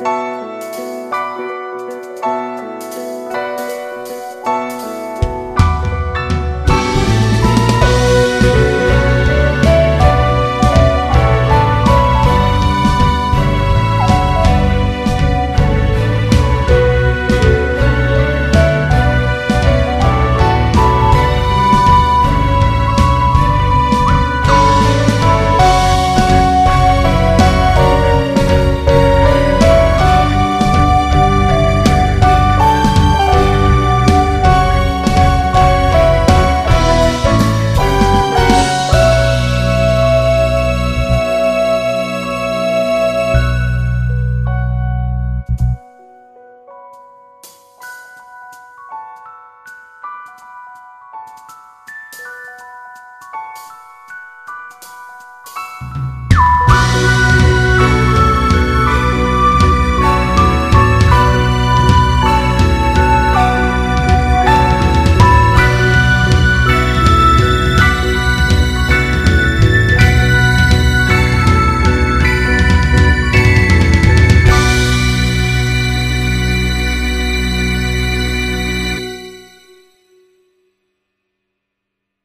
Música